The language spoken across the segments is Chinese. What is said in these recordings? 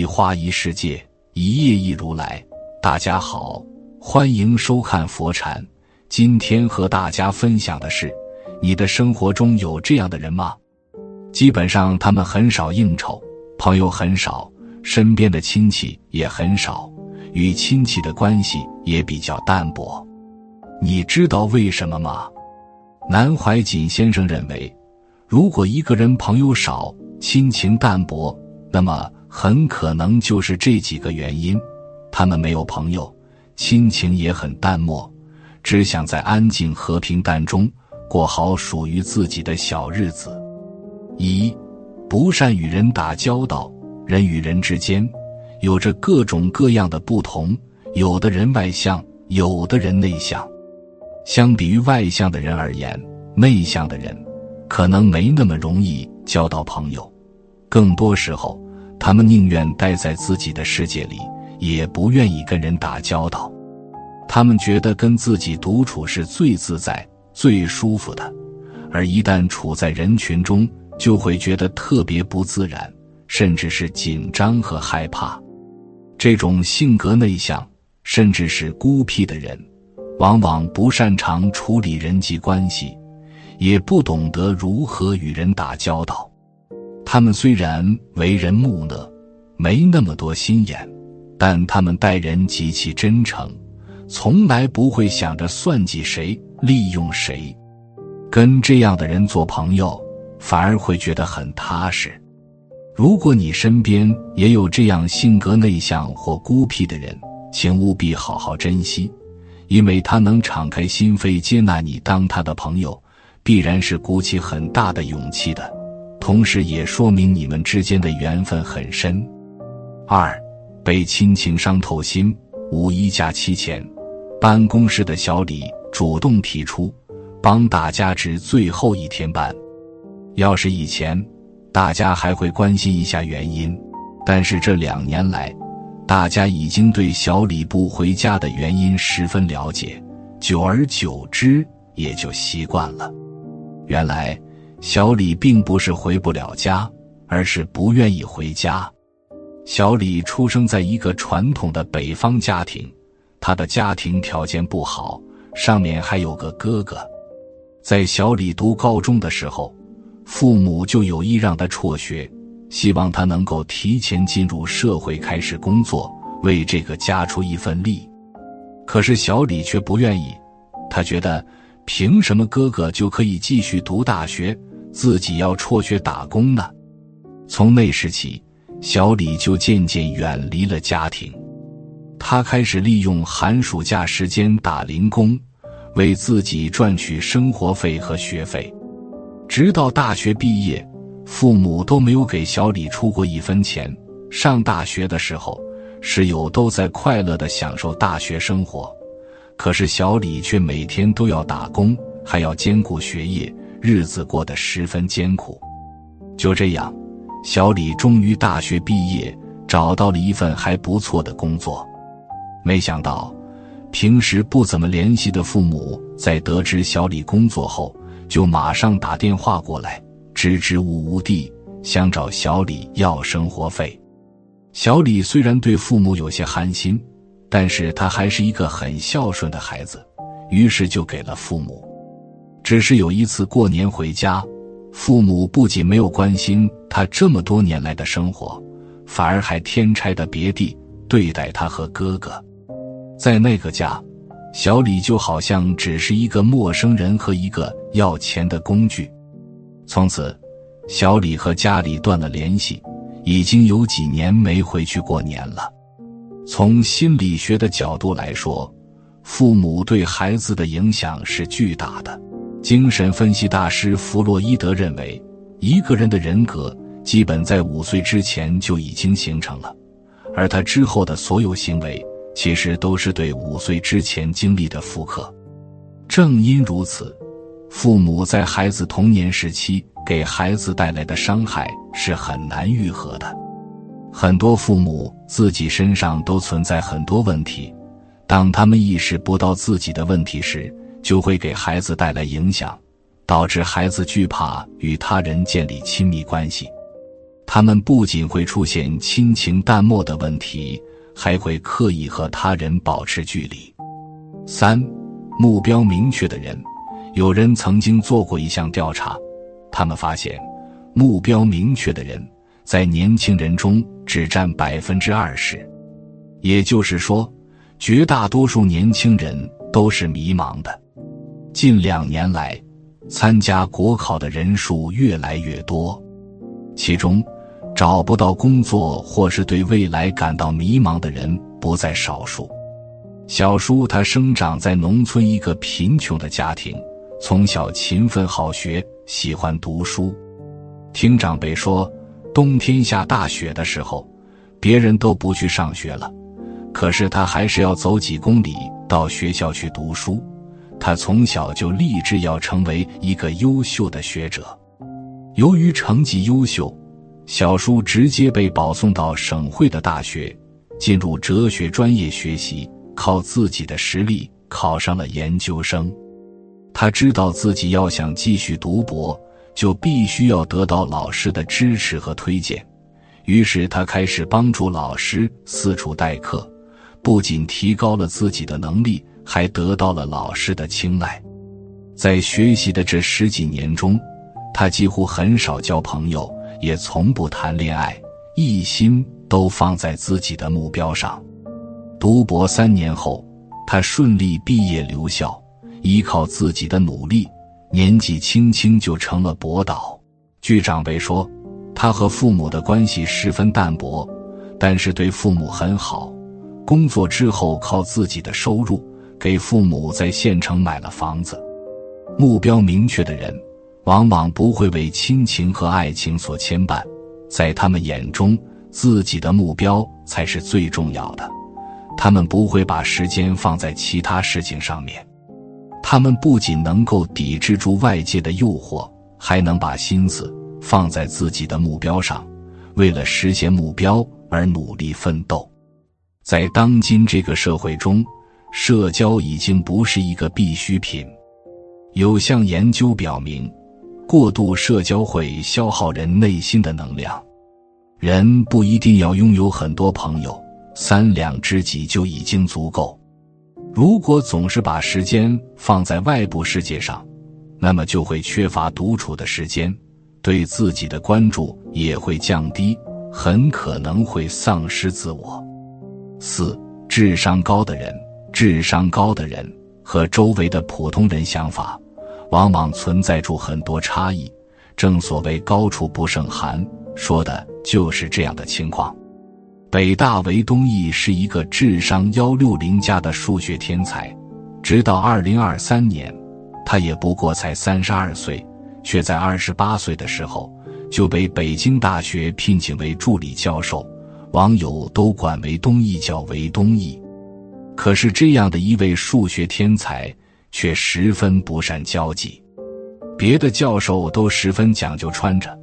一花一世界，一叶一如来。大家好，欢迎收看佛禅。今天和大家分享的是：你的生活中有这样的人吗？基本上他们很少应酬，朋友很少，身边的亲戚也很少，与亲戚的关系也比较淡薄。你知道为什么吗？南怀瑾先生认为，如果一个人朋友少，亲情淡薄，那么很可能就是这几个原因：他们没有朋友，亲情也很淡漠，只想在安静和平淡中过好属于自己的小日子。一，不善与人打交道。人与人之间有着各种各样的不同，有的人外向，有的人内向。相比于外向的人而言，内向的人可能没那么容易交到朋友。更多时候，他们宁愿待在自己的世界里，也不愿意跟人打交道。他们觉得跟自己独处是最自在、最舒服的，而一旦处在人群中，就会觉得特别不自然，甚至是紧张和害怕。这种性格内向，甚至是孤僻的人，往往不擅长处理人际关系，也不懂得如何与人打交道。他们虽然为人木讷，没那么多心眼，但他们待人极其真诚，从来不会想着算计谁、利用谁。跟这样的人做朋友，反而会觉得很踏实。如果你身边也有这样性格内向或孤僻的人，请务必好好珍惜，因为他能敞开心扉接纳你当他的朋友，必然是鼓起很大的勇气的。同时也说明你们之间的缘分很深。二，被亲情伤透心。五一假期前，办公室的小李主动提出帮大家值最后一天班。要是以前，大家还会关心一下原因，但是这两年来，大家已经对小李不回家的原因十分了解，久而久之也就习惯了。原来。小李并不是回不了家，而是不愿意回家。小李出生在一个传统的北方家庭，他的家庭条件不好，上面还有个哥哥。在小李读高中的时候，父母就有意让他辍学，希望他能够提前进入社会开始工作，为这个家出一份力。可是小李却不愿意，他觉得凭什么哥哥就可以继续读大学？自己要辍学打工呢。从那时起，小李就渐渐远离了家庭。他开始利用寒暑假时间打零工，为自己赚取生活费和学费。直到大学毕业，父母都没有给小李出过一分钱。上大学的时候，室友都在快乐的享受大学生活，可是小李却每天都要打工，还要兼顾学业。日子过得十分艰苦，就这样，小李终于大学毕业，找到了一份还不错的工作。没想到，平时不怎么联系的父母在得知小李工作后，就马上打电话过来，支支吾吾地想找小李要生活费。小李虽然对父母有些寒心，但是他还是一个很孝顺的孩子，于是就给了父母。只是有一次过年回家，父母不仅没有关心他这么多年来的生活，反而还天差的别地对待他和哥哥。在那个家，小李就好像只是一个陌生人和一个要钱的工具。从此，小李和家里断了联系，已经有几年没回去过年了。从心理学的角度来说，父母对孩子的影响是巨大的。精神分析大师弗洛伊德认为，一个人的人格基本在五岁之前就已经形成了，而他之后的所有行为其实都是对五岁之前经历的复刻。正因如此，父母在孩子童年时期给孩子带来的伤害是很难愈合的。很多父母自己身上都存在很多问题，当他们意识不到自己的问题时，就会给孩子带来影响，导致孩子惧怕与他人建立亲密关系。他们不仅会出现亲情淡漠的问题，还会刻意和他人保持距离。三、目标明确的人，有人曾经做过一项调查，他们发现，目标明确的人在年轻人中只占百分之二十，也就是说，绝大多数年轻人都是迷茫的。近两年来，参加国考的人数越来越多，其中找不到工作或是对未来感到迷茫的人不在少数。小叔他生长在农村一个贫穷的家庭，从小勤奋好学，喜欢读书。听长辈说，冬天下大雪的时候，别人都不去上学了，可是他还是要走几公里到学校去读书。他从小就立志要成为一个优秀的学者。由于成绩优秀，小叔直接被保送到省会的大学，进入哲学专业学习，靠自己的实力考上了研究生。他知道自己要想继续读博，就必须要得到老师的支持和推荐。于是他开始帮助老师四处代课，不仅提高了自己的能力。还得到了老师的青睐，在学习的这十几年中，他几乎很少交朋友，也从不谈恋爱，一心都放在自己的目标上。读博三年后，他顺利毕业留校，依靠自己的努力，年纪轻轻就成了博导。据长辈说，他和父母的关系十分淡薄，但是对父母很好。工作之后，靠自己的收入。给父母在县城买了房子，目标明确的人，往往不会为亲情和爱情所牵绊，在他们眼中，自己的目标才是最重要的。他们不会把时间放在其他事情上面，他们不仅能够抵制住外界的诱惑，还能把心思放在自己的目标上，为了实现目标而努力奋斗。在当今这个社会中。社交已经不是一个必需品。有项研究表明，过度社交会消耗人内心的能量。人不一定要拥有很多朋友，三两知己就已经足够。如果总是把时间放在外部世界上，那么就会缺乏独处的时间，对自己的关注也会降低，很可能会丧失自我。四，智商高的人。智商高的人和周围的普通人想法，往往存在住很多差异。正所谓“高处不胜寒”，说的就是这样的情况。北大韦东奕是一个智商幺六零加的数学天才，直到二零二三年，他也不过才三十二岁，却在二十八岁的时候就被北京大学聘请为助理教授，网友都管韦东奕叫韦东奕。可是，这样的一位数学天才却十分不善交际。别的教授都十分讲究穿着，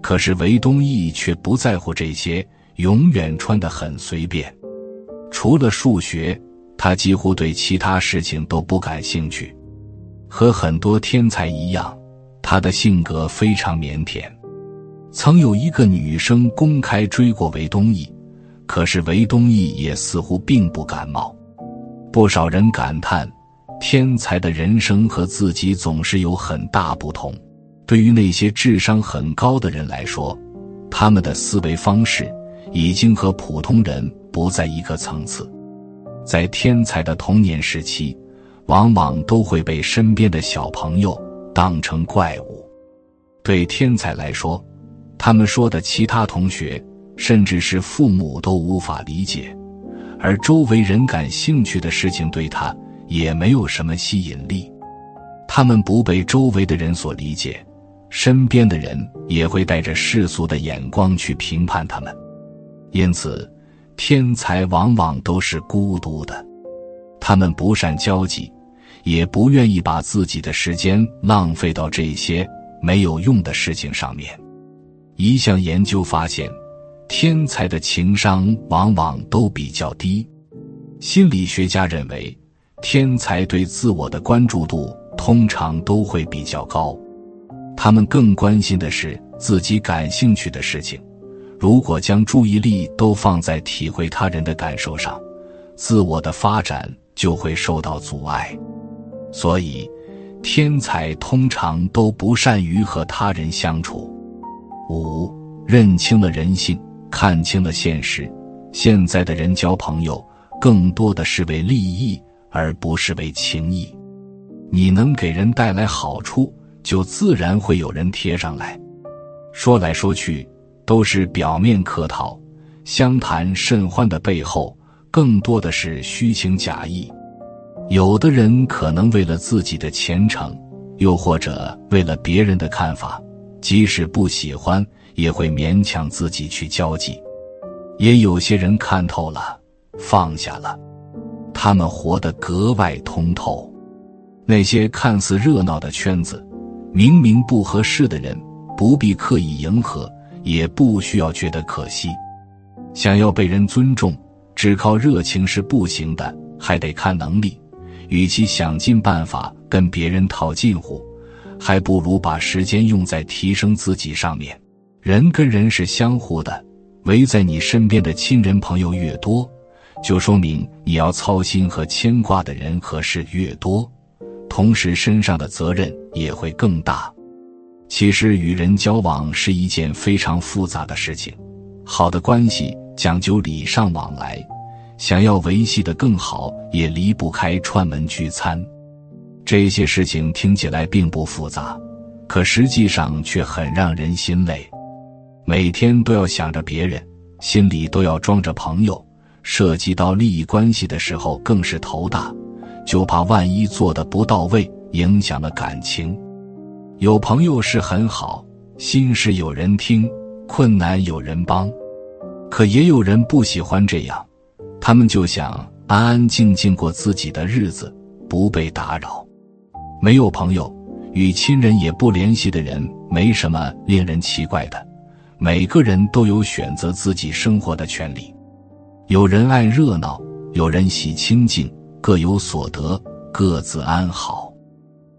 可是韦东奕却不在乎这些，永远穿得很随便。除了数学，他几乎对其他事情都不感兴趣。和很多天才一样，他的性格非常腼腆。曾有一个女生公开追过韦东奕，可是韦东奕也似乎并不感冒。不少人感叹，天才的人生和自己总是有很大不同。对于那些智商很高的人来说，他们的思维方式已经和普通人不在一个层次。在天才的童年时期，往往都会被身边的小朋友当成怪物。对天才来说，他们说的其他同学，甚至是父母都无法理解。而周围人感兴趣的事情对他也没有什么吸引力，他们不被周围的人所理解，身边的人也会带着世俗的眼光去评判他们，因此，天才往往都是孤独的，他们不善交际，也不愿意把自己的时间浪费到这些没有用的事情上面。一项研究发现。天才的情商往往都比较低，心理学家认为，天才对自我的关注度通常都会比较高，他们更关心的是自己感兴趣的事情，如果将注意力都放在体会他人的感受上，自我的发展就会受到阻碍。所以，天才通常都不善于和他人相处。五，认清了人性，看清了现实。现在的人交朋友，更多的是为利益，而不是为情谊。你能给人带来好处，就自然会有人贴上来。说来说去，都是表面客套，相谈甚欢的背后，更多的是虚情假意。有的人可能为了自己的前程，又或者为了别人的看法，即使不喜欢，也会勉强自己去交际。也有些人看透了，放下了，他们活得格外通透。那些看似热闹的圈子，明明不合适的人，不必刻意迎合，也不需要觉得可惜。想要被人尊重，只靠热情是不行的，还得看能力。与其想尽办法跟别人套近乎，还不如把时间用在提升自己上面。人跟人是相互的，围在你身边的亲人朋友越多，就说明你要操心和牵挂的人和事越多。同时，身上的责任也会更大。其实，与人交往是一件非常复杂的事情。好的关系讲究礼尚往来，想要维系的更好，也离不开串门聚餐。这些事情听起来并不复杂，可实际上却很让人心累。每天都要想着别人，心里都要装着朋友，涉及到利益关系的时候，更是头大。就怕万一做的不到位，影响了感情。有朋友是很好，心事有人听，困难有人帮。可也有人不喜欢这样，他们就想安安静静过自己的日子，不被打扰。没有朋友，与亲人也不联系的人，没什么令人奇怪的。每个人都有选择自己生活的权利。有人爱热闹，有人喜清静。各有所得，各自安好。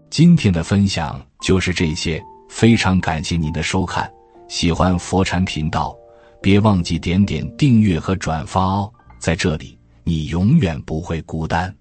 今天的分享就是这些，非常感谢您的收看。喜欢佛禅频道，别忘记点点订阅和转发哦。在这里，你永远不会孤单。